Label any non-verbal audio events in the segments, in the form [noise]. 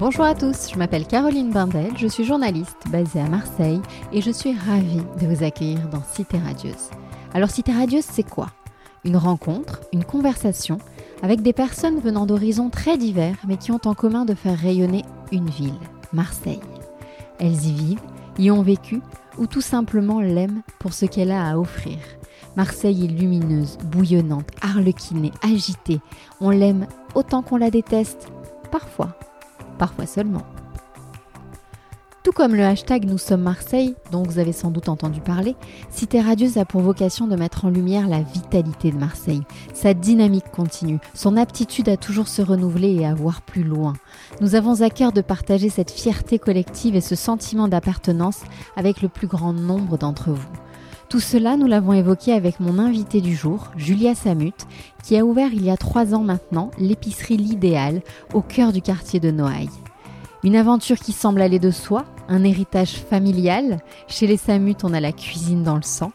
Bonjour à tous, je m'appelle Caroline Bindel, je suis journaliste basée à Marseille et je suis ravie de vous accueillir dans Cité Radieuse. Alors Cité Radieuse, c'est quoi? Une rencontre, une conversation avec des personnes venant d'horizons très divers mais qui ont en commun de faire rayonner une ville, Marseille. Elles y vivent, y ont vécu ou tout simplement l'aiment pour ce qu'elle a à offrir. Marseille est lumineuse, bouillonnante, arlequinée, agitée. On l'aime autant qu'on la déteste, parfois parfois seulement. Tout comme le hashtag Nous sommes Marseille, dont vous avez sans doute entendu parler, Cité Radieuse a pour vocation de mettre en lumière la vitalité de Marseille, sa dynamique continue, son aptitude à toujours se renouveler et à voir plus loin. Nous avons à cœur de partager cette fierté collective et ce sentiment d'appartenance avec le plus grand nombre d'entre vous. Tout cela, nous l'avons évoqué avec mon invité du jour, Julia Samut, qui a ouvert il y a trois ans maintenant l'épicerie L'Idéal au cœur du quartier de Noailles. Une aventure qui semble aller de soi, un héritage familial. Chez les Samut, on a la cuisine dans le sang.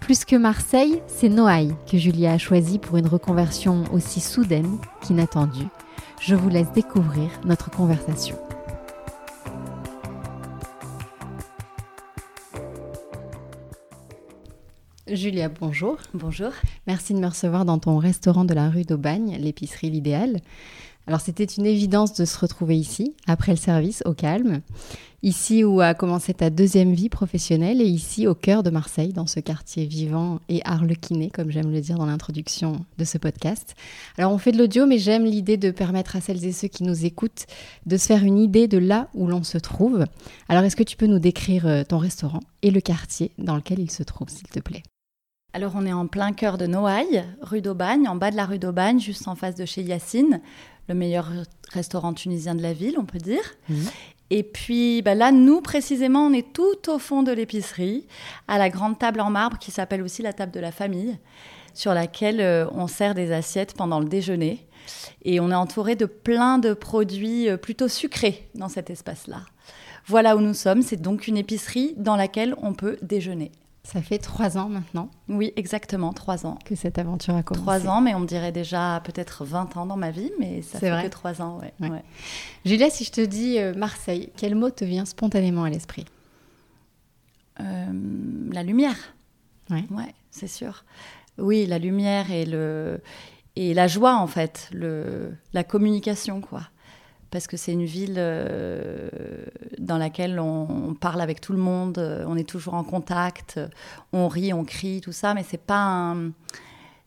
Plus que Marseille, c'est Noailles que Julia a choisi pour une reconversion aussi soudaine qu'inattendue. Je vous laisse découvrir notre conversation. Julia, bonjour. Bonjour. Merci de me recevoir dans ton restaurant de la rue d'Aubagne, l'épicerie L'Idéal. Alors c'était une évidence de se retrouver ici, après le service, au calme. Ici où a commencé ta deuxième vie professionnelle et ici au cœur de Marseille, dans ce quartier vivant et arlequiné, comme j'aime le dire dans l'introduction de ce podcast. Alors on fait de l'audio, mais j'aime l'idée de permettre à celles et ceux qui nous écoutent de se faire une idée de là où l'on se trouve. Alors est-ce que tu peux nous décrire euh, ton restaurant et le quartier dans lequel il se trouve, s'il te plaît? Alors on est en plein cœur de Noailles, rue d'Aubagne, en bas de la rue d'Aubagne, juste en face de chez Yacine, le meilleur restaurant tunisien de la ville, on peut dire. Mhm. Et puis bah là, nous précisément, on est tout au fond de l'épicerie, à la grande table en marbre qui s'appelle aussi la table de la famille, sur laquelle euh, on sert des assiettes pendant le déjeuner. Et on est entouré de plein de produits euh, plutôt sucrés dans cet espace-là. Voilà où nous sommes, c'est donc une épicerie dans laquelle on peut déjeuner. Ça fait trois ans maintenant. Oui, exactement, trois ans. Que cette aventure a commencé. Trois ans, mais on me dirait déjà peut-être 20 ans dans ma vie, mais ça fait que trois ans, ouais. Julia, si je te dis euh, Marseille, quel mot te vient spontanément à l'esprit? Euh, La lumière. Ouais. Ouais, c'est sûr. Oui, la lumière et, le, et la joie, en fait, le, la communication, quoi parce que c'est une ville euh, dans laquelle on, parle avec tout le monde, euh, on est toujours en contact, on rit, on crie, tout ça, mais c'est pas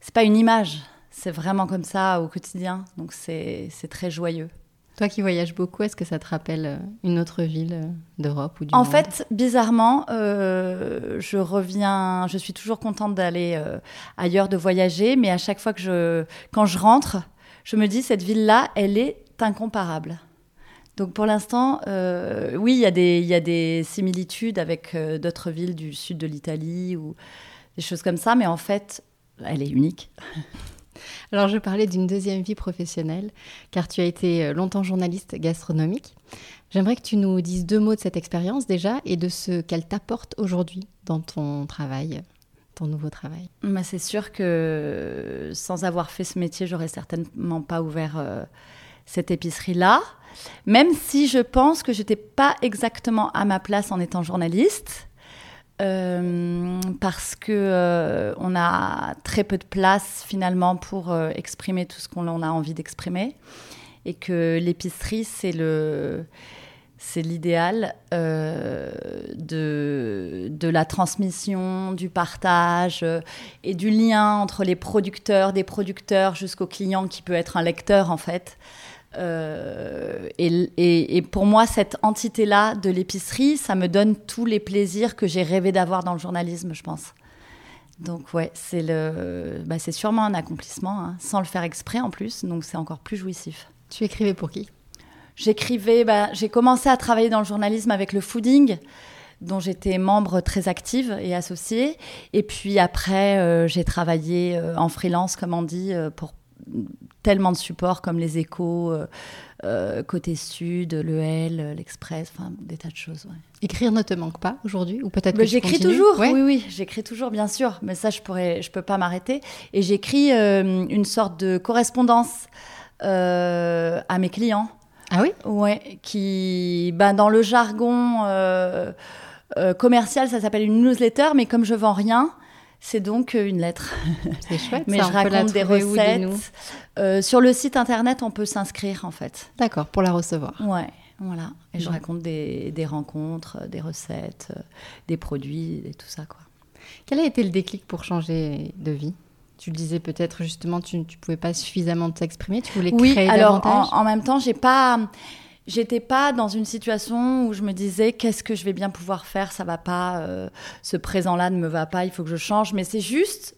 c'est pas une image, c'est vraiment comme ça au quotidien, donc c'est très joyeux. Toi qui voyages beaucoup, est-ce que ça te rappelle euh, une autre ville d'Europe ou du En monde fait, bizarrement, je reviens, je suis toujours contente d'aller ailleurs, de voyager, mais à chaque fois que je, quand je rentre, je me dis cette ville-là, elle est incomparable. Donc pour l'instant, euh, oui, il y, a des, y a des similitudes avec euh, d'autres villes du sud de l'Italie ou des choses comme ça, mais en fait, elle est unique. [laughs] Alors je parlais d'une deuxième vie professionnelle, car tu as été euh, longtemps journaliste gastronomique. J'aimerais que tu nous dises deux mots de cette expérience déjà et de ce qu'elle t'apporte aujourd'hui dans ton travail, ton nouveau travail. Bah, c'est sûr que sans avoir fait ce métier, j'aurais certainement pas ouvert cette épicerie-là. Même si je pense que j'étais pas exactement à ma place en étant journaliste. Euh, parce que euh, on a très peu de place finalement pour euh, exprimer tout ce qu'on a envie d'exprimer et que l'épicerie c'est le c'est l'idéal de, de la transmission, du partage et du lien entre les producteurs, des producteurs jusqu'au client qui peut être un lecteur en fait. Euh, et, pour moi, cette entité-là de l'épicerie, ça me donne tous les plaisirs que j'ai rêvé d'avoir dans le journalisme, je pense. Donc ouais, c'est le, bah, c'est sûrement un accomplissement, hein, sans le faire exprès en plus, donc c'est encore plus jouissif. Tu écrivais pour qui? J'écrivais, bah, j'ai commencé à travailler dans le journalisme avec le fooding, dont j'étais membre très active et associée. Et puis après, euh, j'ai travaillé euh, en freelance, comme on dit, pour tellement de supports comme les échos, côté sud, le L, l'Express, enfin des tas de choses. Écrire ne te manque pas aujourd'hui ou peut-être que j'écris toujours. Oui, oui, j'écris toujours, bien sûr. Mais ça, je pourrais, je peux pas m'arrêter. Et j'écris une sorte de correspondance à mes clients. Ah oui? Ouais, qui, ben, dans le jargon euh, euh, commercial, ça s'appelle une newsletter, mais comme je vends rien, c'est donc euh, une lettre. [laughs] C'est chouette. mais je raconte des recettes. sur le site internet, on peut s'inscrire en fait. D'accord, pour la recevoir. Ouais, voilà. Et je raconte des, des, rencontres, des recettes, des produits et tout ça quoi. Quel a été le déclic pour changer de vie? Tu le disais peut-être justement, tu ne pouvais pas suffisamment t'exprimer, tu voulais oui, créer alors davantage? En, en même temps, j'ai pas, j'étais pas dans une situation où je me disais qu'est-ce que je vais bien pouvoir faire, ça va pas, euh, ce présent-là ne me va pas, il faut que je change. Mais c'est juste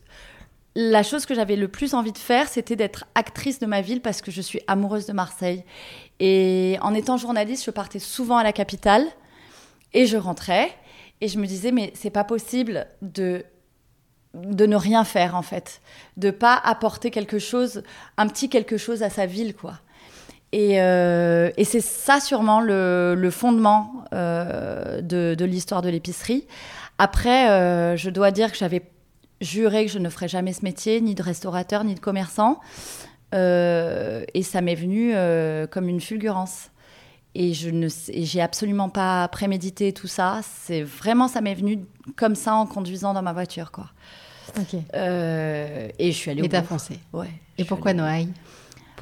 la chose que j'avais le plus envie de faire, c'était d'être actrice de ma ville parce que je suis amoureuse de Marseille. Et en étant journaliste, je partais souvent à la capitale et je rentrais et je me disais mais c'est pas possible de de ne rien faire en fait, de pas apporter quelque chose, un petit quelque chose à sa ville quoi. Et, euh, c'est ça sûrement le, fondement euh, de, l'histoire de l'épicerie. Après, euh, je dois dire que j'avais juré que je ne ferais jamais ce métier, ni de restaurateur, ni de commerçant. et ça m'est venu comme une fulgurance. Et je ne j'ai absolument pas prémédité tout ça. C'est vraiment, ça m'est venu comme ça en conduisant dans ma voiture, quoi. Ok. Et je suis allée et au t'as foncé. Ouais. Et pourquoi Noailles?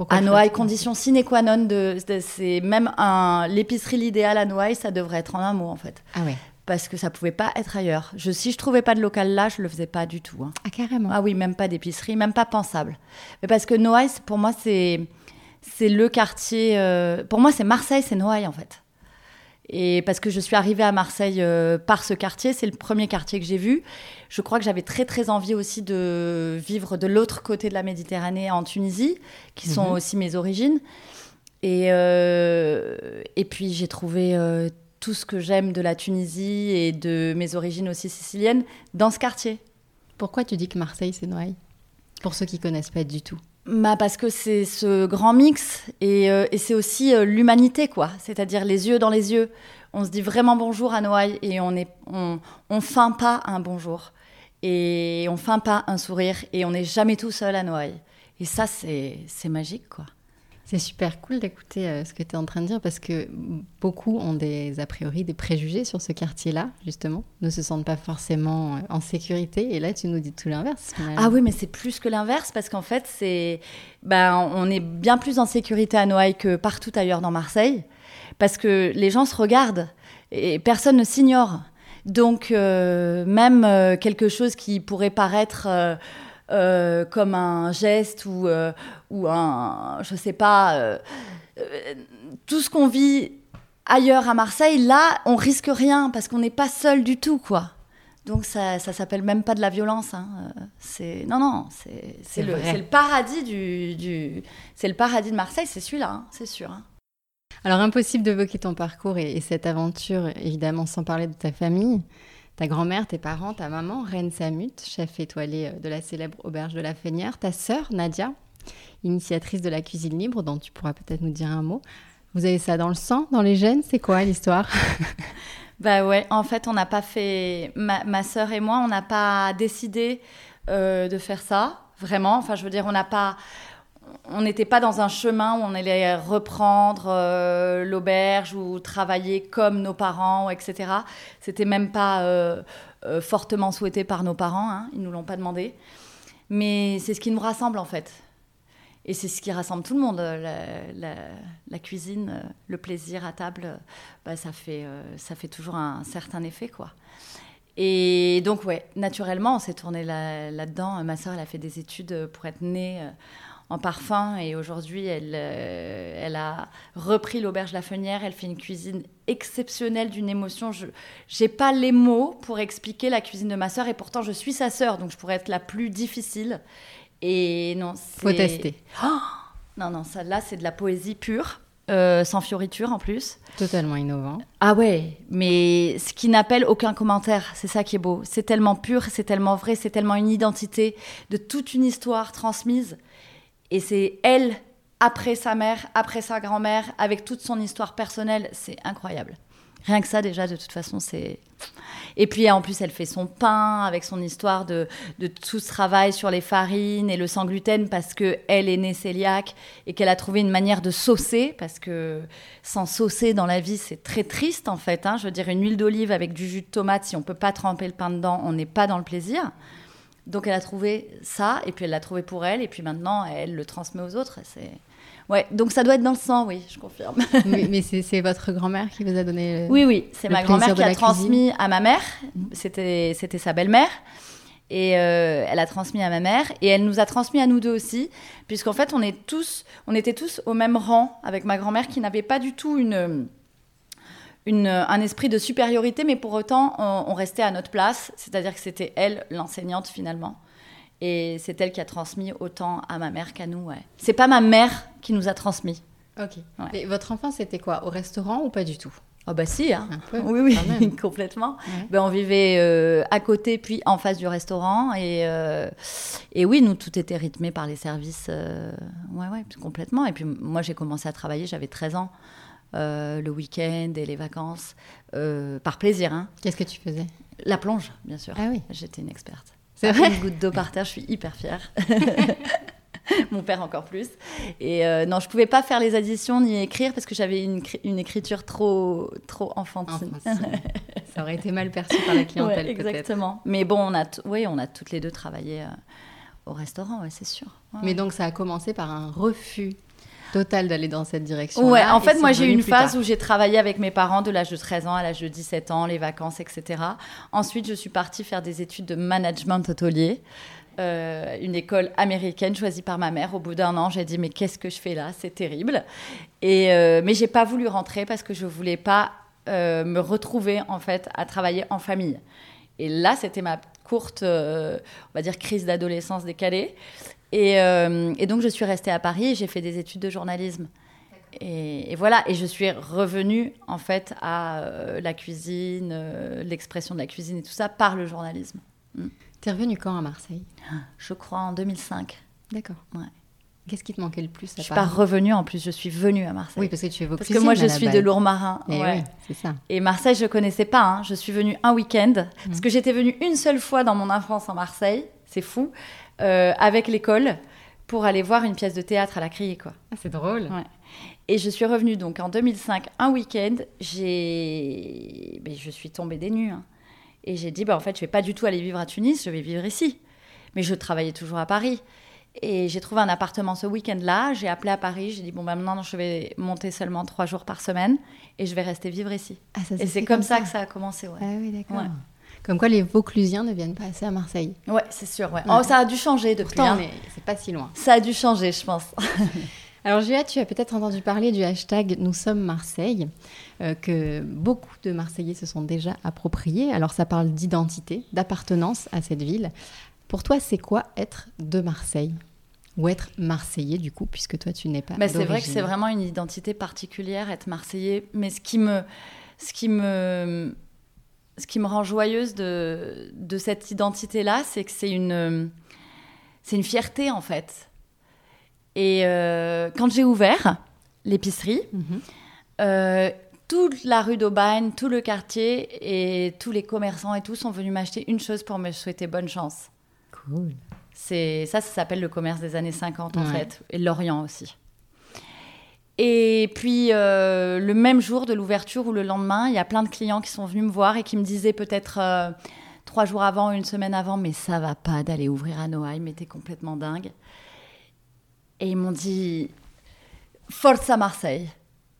À Noailles, condition sine qua non de, c'est même un l'épicerie l'idéal à Noailles, ça devrait être en un mot en fait. Ah ouais. Parce que ça pouvait pas être ailleurs. Je, si je trouvais pas de local là, je le faisais pas du tout. Hein. Ah carrément. Ah oui, même pas d'épicerie, même pas pensable. Mais parce que Noailles, pour moi, c'est c'est le quartier. Euh, pour moi, c'est Marseille, c'est Noailles en fait. Et parce que je suis arrivée à Marseille euh, par ce quartier, c'est le premier quartier que j'ai vu. Je crois que j'avais très très envie aussi de vivre de l'autre côté de la Méditerranée, en Tunisie, qui sont mhm. aussi mes origines. Et, euh, et puis j'ai trouvé euh, tout ce que j'aime de la Tunisie et de mes origines aussi siciliennes dans ce quartier. Pourquoi tu dis que Marseille c'est Noailles Pour ceux qui connaissent pas du tout. Bah parce que c'est ce grand mix et, euh, c'est aussi euh, l'humanité quoi, c'est-à-dire les yeux dans les yeux. On se dit vraiment bonjour à Noailles et on est on, on feint pas un bonjour et on feint pas un sourire et on n'est jamais tout seul à Noailles. Et ça c'est c'est magique quoi. C'est super cool d'écouter euh, ce que tu es en train de dire parce que beaucoup ont des a priori, des préjugés sur ce quartier-là, justement, ne se sentent pas forcément euh, en sécurité. Et là, tu nous dis tout l'inverse. Ah oui, mais c'est plus que l'inverse parce qu'en fait, c'est, ben, on est bien plus en sécurité à Noailles que partout ailleurs dans Marseille parce que les gens se regardent et personne ne s'ignore. Donc, euh, même quelque chose qui pourrait paraître comme un geste ou, euh, ou un, je sais pas, euh, tout ce qu'on vit ailleurs à Marseille, là, on risque rien parce qu'on n'est pas seul du tout, quoi. Donc ça, ça s'appelle même pas de la violence. Hein. C'est non, non, c'est le, le, paradis du, du c'est le paradis de Marseille, c'est celui-là, hein, c'est sûr. Hein. Alors impossible d'évoquer ton parcours et, cette aventure, évidemment, sans parler de ta famille ta grand-mère, tes parents, ta maman, Reine Samut, chef étoilé euh, de la célèbre auberge de la Fénière, ta sœur, Nadia, initiatrice de la cuisine libre, dont tu pourras peut-être nous dire un mot. Vous avez ça dans le sang, dans les gènes? C'est quoi l'histoire? [laughs] Bah ouais, en fait, on n'a pas fait. Ma, ma sœur et moi, on n'a pas décidé euh, de faire ça, vraiment. Enfin, je veux dire, on n'a pas on n'était pas dans un chemin où on allait reprendre euh, l'auberge ou travailler comme nos parents, etc. C'était même pas euh, euh, fortement souhaité par nos parents, hein, ils nous l'ont pas demandé. Mais c'est ce qui nous rassemble en fait. Et c'est ce qui rassemble tout le monde. La, cuisine, le plaisir à table, bah, ça, fait, ça fait toujours un certain effet, quoi. Et donc, ouais, naturellement, on s'est tourné là-dedans. Ma sœur, elle a fait des études pour être née en parfum et aujourd'hui elle, euh, elle a repris l'auberge La Fenière, elle fait une cuisine exceptionnelle d'une émotion. Je n'ai pas les mots pour expliquer la cuisine de ma sœur et pourtant je suis sa sœur donc je pourrais être la plus difficile. Et non, faut tester. Oh non non, ça là c'est de la poésie pure. Euh, sans fioriture en plus. Totalement innovant. Ah ouais, mais ce qui n'appelle aucun commentaire, c'est ça qui est beau. C'est tellement pur, c'est tellement vrai, c'est tellement une identité de toute une histoire transmise Et c'est elle, après sa mère, après sa grand-mère, avec toute son histoire personnelle. C'est incroyable. Rien que ça, déjà, de toute façon, c'est. Et puis en plus, elle fait son pain avec son histoire de, de tout ce travail sur les farines et le sans gluten parce que elle est née cœliaque et qu'elle a trouvé une manière de saucer parce que sans saucer dans la vie, c'est très triste en fait. Hein. Je veux dire, une huile d'olive avec du jus de tomate, si on peut pas tremper le pain dedans, on n'est pas dans le plaisir. Donc elle a trouvé ça et puis elle l'a trouvé pour elle et puis maintenant elle le transmet aux autres. C'est Ouais, donc ça doit être dans le sang, oui, je confirme. [laughs] mais, mais c'est votre grand-mère qui vous a donné. oui, oui, c'est ma grand-mère qui a transmis à ma mère. C'était sa belle-mère. Et euh, elle a transmis à ma mère et elle nous a transmis à nous deux aussi, puisqu'en fait on est tous, on était tous au même rang avec ma grand-mère qui n'avait pas du tout une, une, un esprit de supériorité, mais pour autant on, on restait à notre place, c'est-à-dire que c'était elle l'enseignante finalement. Et c'est elle qui a transmis autant à ma mère qu'à nous. Ouais. C'est pas ma mère qui nous a transmis. Ok. Et votre enfance, c'était quoi? Au restaurant ou pas du tout? Oh bah si, hein. oui, oui, [laughs] complètement. Ben, on vivait euh, à côté, puis en face du restaurant. Et, euh, et oui, nous, tout était rythmé par les services. Euh, ouais, ouais, complètement. Et puis moi, j'ai commencé à travailler, j'avais 13 ans. Le week-end et les vacances, par plaisir. Hein. Qu'est-ce que tu faisais? La plonge, bien sûr. Ah oui. J'étais une experte. C'est vrai. Une goutte d'eau par terre, je suis hyper fière. [laughs] Mon père encore plus. Et euh, non, je pouvais pas faire les additions ni écrire parce que j'avais une, une, écriture trop, trop enfantine. [laughs] Ça aurait été mal perçu par la clientèle, ouais, Exactement. Mais bon, on a, oui, on a toutes les deux travaillé euh, au restaurant, ouais, c'est sûr. Mais donc, ça a commencé par un refus total d'aller dans cette direction. Ouais, en fait, moi j'ai eu une phase où j'ai travaillé avec mes parents de l'âge de 13 ans à l'âge de 17 ans, les vacances, etc. Ensuite, je suis partie faire des études de management hôtelier. Euh, une école américaine choisie par ma mère. Au bout d'un an, j'ai dit mais qu'est-ce que je fais là? C'est terrible. Et euh, mais j'ai pas voulu rentrer parce que je voulais pas euh, me retrouver en fait à travailler en famille. Et là, c'était ma courte, on va dire, crise d'adolescence décalée. Et, et, donc, je suis restée à Paris j'ai fait des études de journalisme. Et, et, voilà, et je suis revenue en fait à la cuisine, l'expression de la cuisine et tout ça par le journalisme. Mm. T'es revenue quand à Marseille? Je crois en 2005. D'accord. Ouais. Qu'est-ce qui te manquait le plus à Je suis pas revenue en plus, je suis venue à Marseille. Oui, parce que tu es Parce que moi, je suis de Lourmarin. Et ouais. c'est ça. Et Marseille, je connaissais pas. Hein. Je suis venue un week-end mmh. parce que j'étais venue une seule fois dans mon enfance en Marseille. C'est fou. Euh, avec l'école pour aller voir une pièce de théâtre à la Criée, quoi. Ah, c'est drôle. Ouais. Et je suis revenue donc en 2005 un week-end. J'ai, Mais je suis tombée des nues. Hein. Et j'ai dit, bah, en fait, je vais pas du tout aller vivre à Tunis, je vais vivre ici. Mais je travaillais toujours à Paris. Et j'ai trouvé un appartement ce week-end-là. J'ai appelé à Paris. J'ai dit, bon, bah, maintenant, je vais monter seulement trois jours par semaine et je vais rester vivre ici. Ah, ça, et c'est comme, ça. que ça a commencé. Ouais. Ah oui, d'accord. Ouais. Comme quoi, les Vauclusiens ne viennent pas assez à Marseille. Ouais, c'est sûr. Ouais. Oh, ça a dû changer depuis. Pourtant, hein. mais c'est pas si loin. Ça a dû changer, je pense. [laughs] Alors Julia, tu as peut-être entendu parler du hashtag Nous sommes Marseille, euh, que beaucoup de Marseillais se sont déjà appropriés. Alors ça parle d'identité, d'appartenance à cette ville. Pour toi, c'est quoi être de Marseille? Ou être marseillais du coup, puisque toi tu n'es pas. Mais c'est vrai que c'est vraiment une identité particulière être marseillais. Mais ce qui me, ce qui me, ce qui me rend joyeuse de, de cette identité-là, c'est que c'est une, c'est une fierté en fait. Et euh, quand j'ai ouvert l'épicerie, mhm. euh, toute la rue d'Aubagne, tout le quartier et tous les commerçants et tout sont venus m'acheter une chose pour me souhaiter bonne chance. Cool. C'est ça, ça s'appelle le commerce des années 50 en fait, et l'Orient aussi. Et puis euh, le même jour de l'ouverture ou le lendemain, il y a plein de clients qui sont venus me voir et qui me disaient peut-être trois jours avant, une semaine avant, mais ça va pas d'aller ouvrir à Noailles, mais t'es complètement dingue. Et ils m'ont dit Forza Marseille.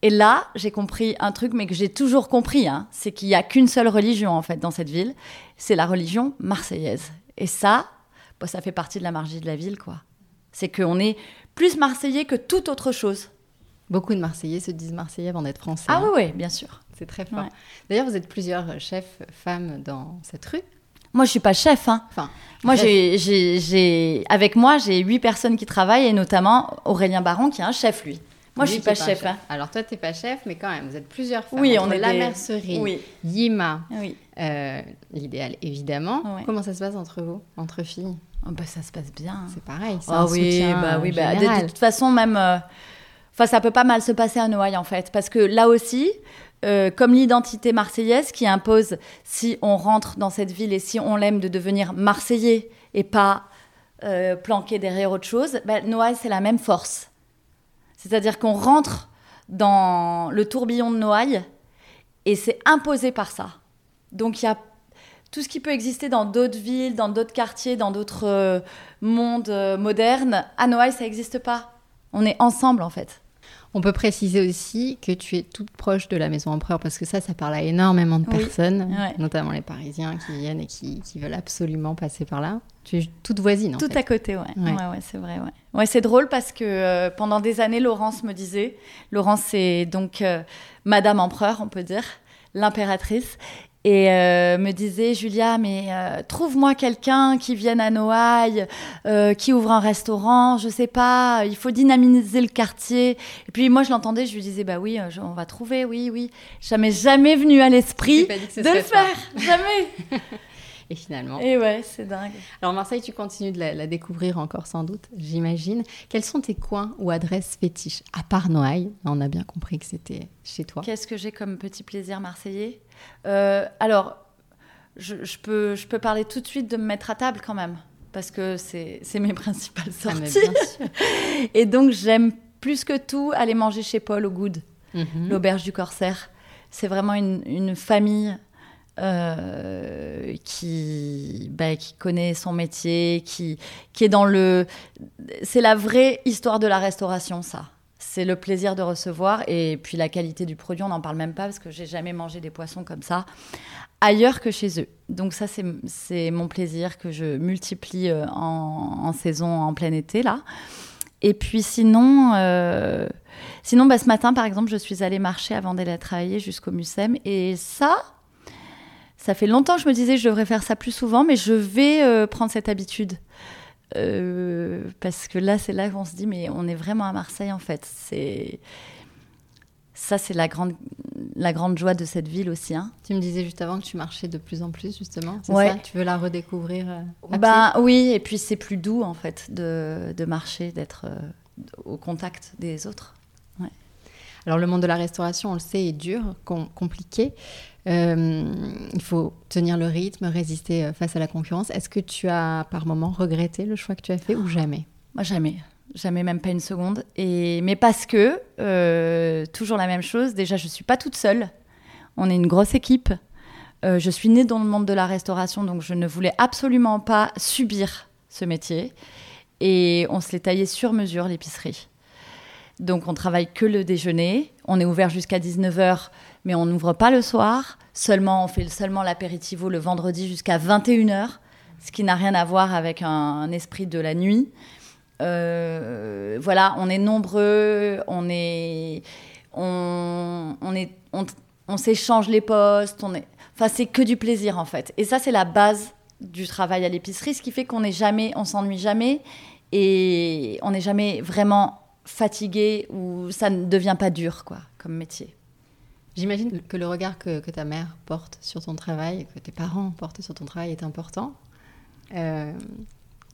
Et là, j'ai compris un truc, mais que j'ai toujours compris, hein, c'est qu'il n'y a qu'une seule religion en fait dans cette ville, c'est la religion marseillaise. Et ça, bah, ça fait partie de la magie de la ville, quoi. C'est qu'on est plus marseillais que toute autre chose. Beaucoup de Marseillais se disent Marseillais avant d'être Français. Ah oui, oui, bien sûr. C'est très fort. D'ailleurs, vous êtes plusieurs chefs femmes dans cette rue. Moi, je suis pas chef. Hein. Enfin, moi, j'ai, j'ai, avec moi, j'ai huit personnes qui travaillent et notamment Aurélien Baron qui est un chef, lui. Moi, je suis pas, chef. Hein. Alors, toi, tu n'es pas chef, mais quand même, vous êtes plusieurs femmes. Oui, on est la mercerie, oui. Yima, oui. Euh, l'idéal, évidemment. Comment ça se passe entre vous, entre filles? Oh, bah, ça se passe bien. C'est pareil. Ah oui, bah oui, bah, de, toute façon même. Enfin, ça peut pas mal se passer à Noailles en fait, parce que là aussi, euh, comme l'identité marseillaise qui impose, si on rentre dans cette ville et si on l'aime, de devenir marseillais et pas euh, planqué derrière autre chose, bah, Noailles, c'est la même force. C'est-à-dire qu'on rentre dans le tourbillon de Noailles et c'est imposé par ça. Donc il y a tout ce qui peut exister dans d'autres villes, dans d'autres quartiers, dans d'autres euh, mondes modernes. À Noailles, ça n'existe pas. On est ensemble en fait. On peut préciser aussi que tu es toute proche de la Maison Empereur parce que ça, ça parle à énormément de personnes, notamment les Parisiens qui viennent et qui, veulent absolument passer par là. Tu es toute voisine. En Tout à côté, ouais. Ouais, ouais c'est vrai. Ouais, ouais c'est drôle parce que euh, pendant des années, Laurence me disait, Laurence, c'est donc euh, Madame Empereur, on peut dire, l'impératrice et euh, me disait Julia, mais euh, trouve-moi quelqu'un qui vienne à Noailles, euh, qui ouvre un restaurant, je sais pas, il faut dynamiser le quartier. Et puis moi je l'entendais, je lui disais bah oui, on va trouver, oui, oui. Jamais, jamais venu à l'esprit de le faire, jamais. [laughs] Et finalement. Et ouais, c'est dingue. Alors Marseille, tu continues de la, découvrir encore sans doute, j'imagine. Quels sont tes coins ou adresses fétiches À part Noailles, on a bien compris que c'était chez toi. Qu'est-ce que j'ai comme petit plaisir marseillais? Alors, je, peux, je peux parler tout de suite de me mettre à table quand même, parce que c'est mes [laughs] principales ah, sorties. Et donc, j'aime plus que tout aller manger chez Paul au Good, mhm. l'auberge du Corsaire. C'est vraiment une, une famille euh, qui, bah, qui connaît son métier, qui, qui est dans le... C'est la vraie histoire de la restauration, ça. C'est le plaisir de recevoir et puis la qualité du produit, on n'en parle même pas parce que j'ai jamais mangé des poissons comme ça ailleurs que chez eux. Donc ça, c'est mon plaisir que je multiplie euh, en, saison, en plein été, là. Et puis sinon, euh, sinon bah, ce matin, par exemple, je suis allée marcher avant d'aller travailler jusqu'au Mucem. Et ça, ça fait longtemps que je me disais que je devrais faire ça plus souvent, mais je vais euh, prendre cette habitude. Euh, parce que là, c'est là qu'on se dit, mais on est vraiment à Marseille en fait. C'est ça, c'est la grande, la grande joie de cette ville aussi. Hein. Tu me disais juste avant que tu marchais de plus en plus, justement. C'est ça? Tu veux la redécouvrir euh, bah, Oui, et puis c'est plus doux, en fait, de, de marcher, d'être au contact des autres. Alors, le monde de la restauration, on le sait, est dur, compliqué. Euh, il faut tenir le rythme, résister euh, face à la concurrence. Est-ce que tu as par moment regretté le choix que tu as fait ou jamais? Moi, jamais. Jamais, même pas une seconde. Et, mais parce que, euh, toujours la même chose, déjà, je ne suis pas toute seule. On est une grosse équipe. je suis née dans le monde de la restauration, donc je ne voulais absolument pas subir ce métier. Et on se l'est taillé sur mesure, l'épicerie. Donc on travaille que le déjeuner. On est ouvert jusqu'à 19h mais on n'ouvre pas le soir. Seulement, on fait seulement l'apéritivo le vendredi jusqu'à 21h, ce qui n'a rien à voir avec un, esprit de la nuit. Euh, voilà, on est nombreux, on est, on, est, on, s'échange les postes, on est, enfin c'est que du plaisir en fait. Et ça c'est la base du travail à l'épicerie, ce qui fait qu'on n'est jamais, on s'ennuie jamais et on n'est jamais vraiment fatigué ou ça ne devient pas dur quoi comme métier. J'imagine que le regard que, ta mère porte sur ton travail, que tes parents portent sur ton travail est important. Euh,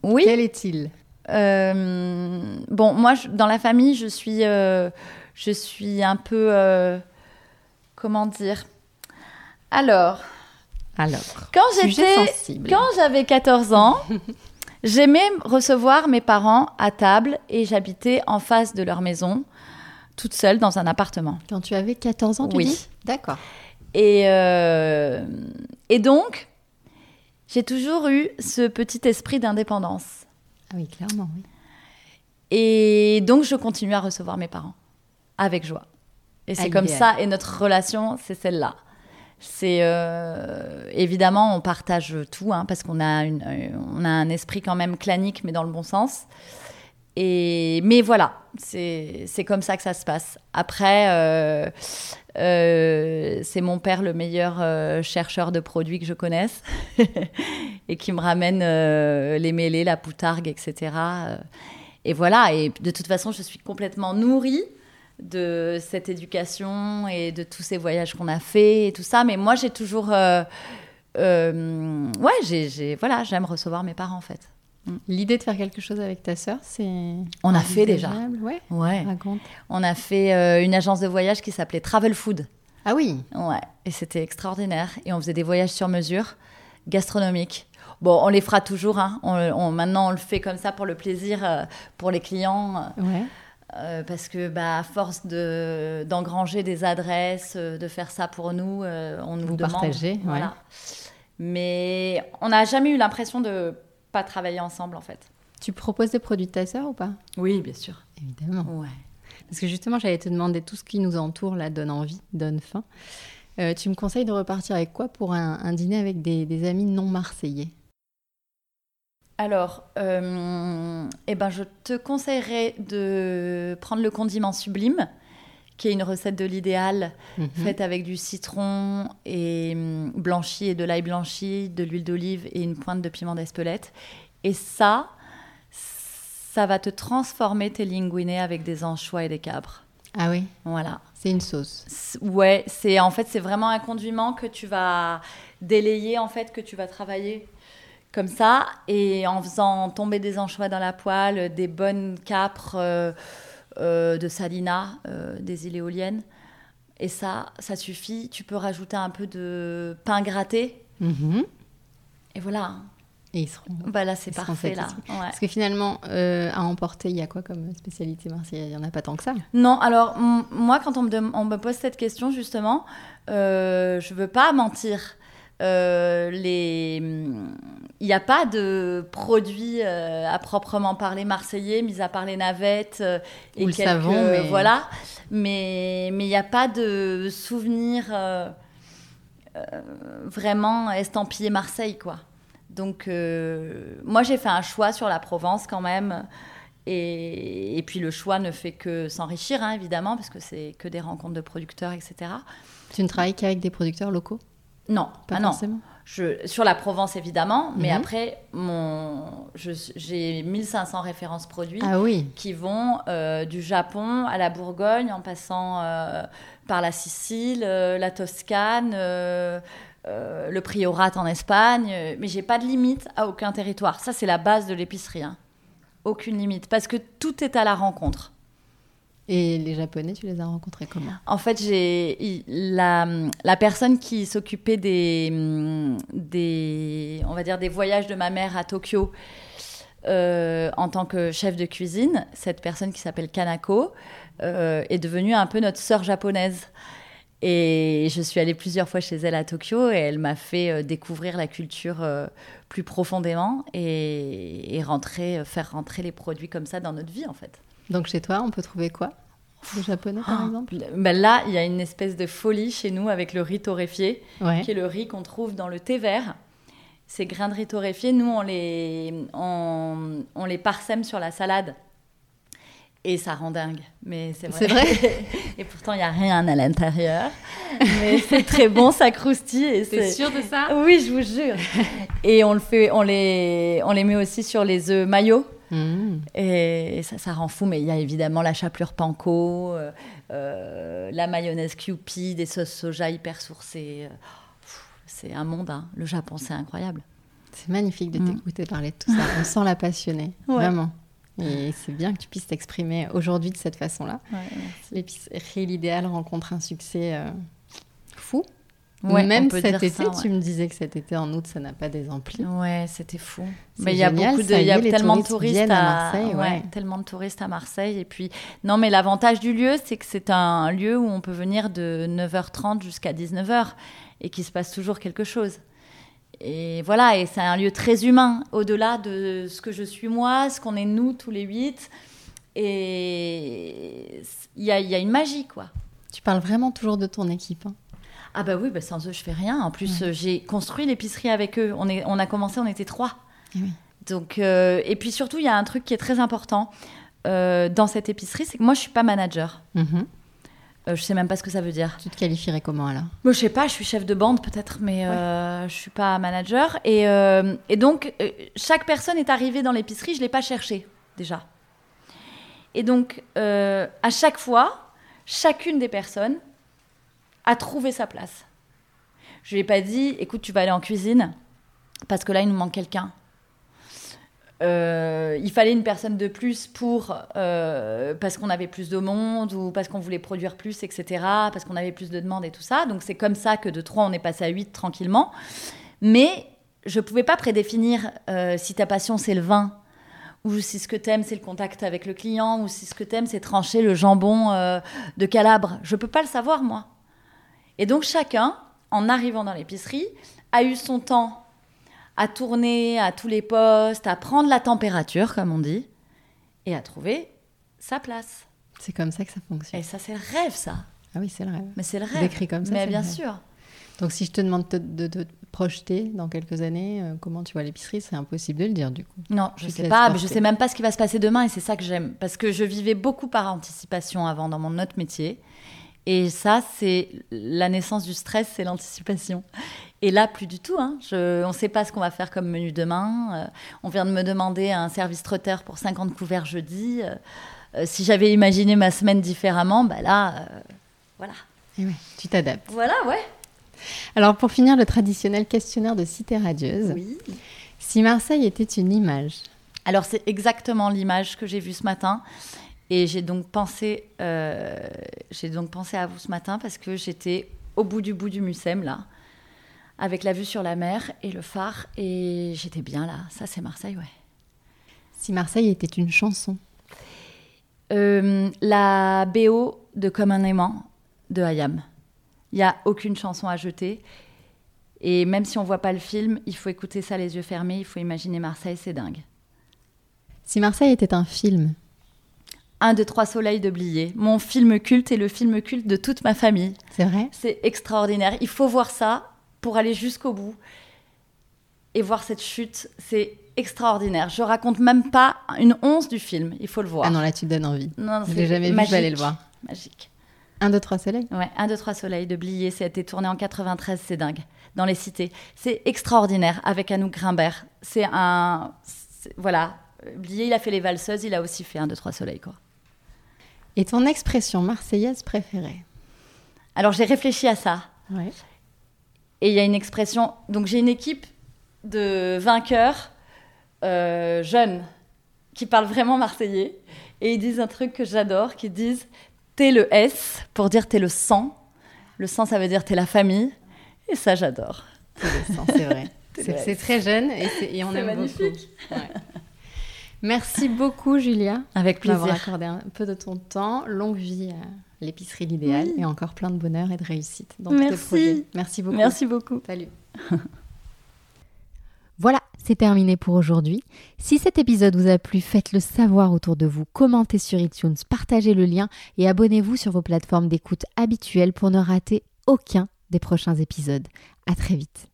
oui. Quel est-il? Euh, Bon, moi, dans la famille, je suis, euh, je suis un peu, comment dire? Alors. Alors. Quand j'étais, quand j'avais 14 ans. [laughs] J'aimais recevoir mes parents à table et j'habitais en face de leur maison toute seule dans un appartement. Quand tu avais 14 ans, tu oui. D'accord. Et, euh, et donc, j'ai toujours eu ce petit esprit d'indépendance. Ah oui, clairement, oui. Et donc, je continue à recevoir mes parents avec joie. Et c'est comme ça, et notre relation, c'est celle-là. C'est euh, évidemment, on partage tout, hein, parce qu'on a, une, on a un esprit quand même clanique, mais dans le bon sens. Mais voilà, c'est comme ça que ça se passe. Après, euh, euh, c'est mon père le meilleur euh, chercheur de produits que je connaisse [laughs] et qui me ramène les mêlés, la poutargue, etc. Et voilà, et de toute façon, je suis complètement nourrie de cette éducation et de tous ces voyages qu'on a fait et tout ça. Mais moi, j'ai toujours... ouais, j'ai voilà, j'aime recevoir mes parents en fait. Mm. L'idée de faire quelque chose avec ta sœur, c'est. On a fait déjà. Ouais. ouais. Raconte. On a fait euh, une agence de voyage qui s'appelait Travel Food. Ah oui. Ouais. Et c'était extraordinaire. Et on faisait des voyages sur mesure, gastronomiques. Bon, on les fera toujours. Hein. On, maintenant, on le fait comme ça pour le plaisir, euh, pour les clients. Ouais. Euh, parce que, bah, à force de, d'engranger des adresses, de faire ça pour nous, on nous Vous demande. Partager, voilà. Mais on n'a jamais eu l'impression de pas travailler ensemble en fait. Tu proposes des produits de ta sœur ou pas? Oui, bien sûr. Évidemment. Ouais. Parce que justement, j'allais te demander tout ce qui nous entoure là donne envie, donne faim. Euh, tu me conseilles de repartir avec quoi pour un, dîner avec des, amis non marseillais? Alors, euh, eh ben, je te conseillerais de prendre le condiment sublime, qui est une recette de l'idéal, mhm. faite avec du citron et hum, blanchi et de l'ail blanchi, de l'huile d'olive et une pointe de piment d'Espelette. Et ça, ça va te transformer tes linguinés avec des anchois et des cabres. Ah oui Voilà. C'est une sauce. Ouais, c'est en fait c'est vraiment un condiment que tu vas délayer en fait que tu vas travailler comme ça et en faisant tomber des anchois dans la poêle, des bonnes capres euh, de Salina, euh, des îles éoliennes. Et ça, ça suffit. Tu peux rajouter un peu de pain gratté. Mhm. Et voilà. Et ils seront. Bah là, c'est parfait là. Parce que finalement, euh, à emporter, il y a quoi comme spécialité marseillaise Il n'y en a pas tant que ça. Non, alors moi, quand on me, on me, pose cette question, justement, je veux pas mentir. Euh, les... Il n'y a pas de produits euh, à proprement parler marseillais, mis à part les navettes euh, et Ou quelques... Le savon, mais... Voilà. Mais il n'y a pas de souvenir vraiment estampillé Marseille, quoi. Donc, moi, j'ai fait un choix sur la Provence quand même. Et, et puis, le choix ne fait que s'enrichir, hein, évidemment, parce que c'est que des rencontres de producteurs, etc. Tu ne travailles qu'avec des producteurs locaux? Non, pas ah non. forcément. Je, sur la Provence évidemment, mais Mhm. après mon, je- j'ai 1500 références produits Ah oui. qui vont euh, du Japon à la Bourgogne en passant euh, par la Sicile, euh, la Toscane, le Priorat en Espagne, mais j'ai pas de limite à aucun territoire. Ça c'est la base de l'épicerie, hein. aucune limite, parce que tout est à la rencontre. Et les Japonais, tu les as rencontrés comment? En fait, j'ai la, la personne qui s'occupait des, des, on va dire des voyages de ma mère à Tokyo euh, en tant que chef de cuisine. Cette personne qui s'appelle Kanako euh, est devenue un peu notre sœur japonaise. Et je suis allée plusieurs fois chez elle à Tokyo et elle m'a fait euh, découvrir la culture plus profondément et, et rentrer, faire rentrer les produits comme ça dans notre vie en fait. Donc chez toi, on peut trouver quoi? De japonais, par Oh, exemple? Ben là, il y a une espèce de folie chez nous avec le riz torréfié, Ouais. qui est le riz qu'on trouve dans le thé vert. Ces grains de riz torréfié, nous, on les, on, on les parsème sur la salade. Et ça rend dingue. Mais c'est vrai. [laughs] Et pourtant, il n'y a rien à l'intérieur. Mais c'est très bon, ça croustille. T'es c'est- sûre de ça? Oui, je vous jure. Et on, le fait, on, les, on les met aussi sur les œufs maillots. Mmh. Et ça, ça rend fou, mais il y a évidemment la chapelure panko, euh, euh, la mayonnaise Kewpie, des sauces soja hyper sourcées. euh, C'est un monde, hein. le Japon, c'est incroyable. C'est magnifique de Mm. t'écouter parler de tout ça. On sent la passionnée, [laughs] Ouais. vraiment. Et c'est bien que tu puisses t'exprimer aujourd'hui de cette façon-là. L'épicerie L'Idéal rencontre un succès euh, fou. Ouais, Même cet été, ça, ouais. tu me disais que cet été en août, ça n'a pas désempli. Ouais, c'était fou. Mais il y a génial, beaucoup de, ça il y a tellement de touristes à à, Marseille, ouais. tellement de touristes à Marseille. Et puis, non, mais l'avantage du lieu, c'est que c'est un lieu où on peut venir de 9h30 jusqu'à 19h et qu'il se passe toujours quelque chose. Et voilà, et c'est un lieu très humain, au-delà de ce que je suis moi, ce qu'on est nous tous les huit. Et il y a, y a une magie, quoi. Tu parles vraiment toujours de ton équipe. hein. Ah bah oui, bah sans eux, je fais rien. En plus, j'ai construit l'épicerie avec eux. On, est, on a commencé, on était trois. Eh oui. Donc, euh, et puis surtout, il y a un truc qui est très important euh, dans cette épicerie, c'est que moi, je suis pas manager. Mhm. Euh, je sais même pas ce que ça veut dire. Tu te qualifierais comment alors? Moi, je sais pas, je suis chef de bande peut-être, mais euh, je suis pas manager. Et, et donc, chaque personne est arrivée dans l'épicerie, je l'ai pas cherché déjà. Et donc, à chaque fois, chacune des personnes a trouvé sa place. Je lui ai pas dit, écoute, tu vas aller en cuisine parce que là, il nous manque quelqu'un. euh, il fallait une personne de plus pour euh, parce qu'on avait plus de monde ou parce qu'on voulait produire plus, etc. Parce qu'on avait plus de demandes et tout ça. Donc c'est comme ça que de 3 on est passé à 8 tranquillement. Mais je pouvais pas prédéfinir euh, si ta passion c'est le vin ou si ce que t'aimes c'est le contact avec le client ou si ce que t'aimes c'est trancher le jambon de Calabre. Je peux pas le savoir moi. Et donc chacun, en arrivant dans l'épicerie, a eu son temps à tourner à tous les postes, à prendre la température, comme on dit, et à trouver sa place. C'est comme ça que ça fonctionne. Et ça, c'est le rêve, ça. Ah oui, c'est le rêve. Mais c'est le rêve. Décrit comme ça. Mais bien sûr. Donc, si je te demande de te projeter dans quelques années, euh, comment tu vois l'épicerie, c'est impossible de le dire du coup. Non, je ne sais pas, mais je sais même pas ce qui va se passer demain et c'est ça que j'aime. Parce que je vivais beaucoup par anticipation avant dans mon autre métier. Et ça, c'est la naissance du stress, c'est l'anticipation. Et là, plus du tout. Hein. Je, on ne sait pas ce qu'on va faire comme menu demain. Euh, on vient de me demander un service trotteur pour 50 couverts jeudi. Euh, euh, si j'avais imaginé ma semaine différemment, bah là, voilà. Et ouais, tu t'adaptes. Voilà, ouais. Alors, pour finir, le traditionnel questionnaire de Cité Radieuse. Oui. Si Marseille était une image Alors, c'est exactement l'image que j'ai vue ce matin. Et j'ai donc pensé, j'ai donc pensé à vous ce matin parce que j'étais au bout du bout du Mucem là, avec la vue sur la mer et le phare. Et j'étais bien là. Ça, c'est Marseille, ouais. Si Marseille était une chanson euh, La BO de Comme un aimant de Hayam. Il n'y a aucune chanson à jeter. Et même si on voit pas le film, il faut écouter ça les yeux fermés, il faut imaginer Marseille, c'est dingue. Si Marseille était un film Un de trois soleils de Blier. Mon film culte est le film culte de toute ma famille. C'est vrai C'est extraordinaire. Il faut voir ça pour aller jusqu'au bout et voir cette chute. C'est extraordinaire. Je raconte même pas une once du film. Il faut le voir. Ah non, là, tu donnes envie. Non, je l'ai jamais vu, je vais aller le voir. Magique. Un, deux, trois soleils Ouais, un, deux, trois soleils de Blier. Ça a été tourné en 93, c'est dingue. Dans les cités. C'est extraordinaire avec Anouk Grimbert. C'est un. Voilà. Blier, il a fait les valseuses, il a aussi fait un, deux, trois soleils, quoi. Et ton expression marseillaise préférée Alors, j'ai réfléchi à ça. Ouais. Et il y a une expression. Donc j'ai une équipe de vainqueurs euh, jeunes qui parlent vraiment marseillais. Et ils disent un truc que j'adore, qui disent T'es le S pour dire t'es le sang. Le sang, ça veut dire t'es la famille. Et ça, j'adore. T'es le sang, c'est vrai. [laughs] c'est très jeune et, et on aime magnifique. beaucoup. Merci beaucoup, Julia. Avec plaisir. D'avoir accordé un peu de ton temps. Longue vie à l'épicerie l'idéal et encore plein de bonheur et de réussite dans Merci. tous tes projets. Merci beaucoup. Merci beaucoup. Salut. [laughs] voilà, c'est terminé pour aujourd'hui. Si cet épisode vous a plu, faites-le savoir autour de vous, commentez sur iTunes, partagez le lien et abonnez-vous sur vos plateformes d'écoute habituelles pour ne rater aucun des prochains épisodes. À très vite.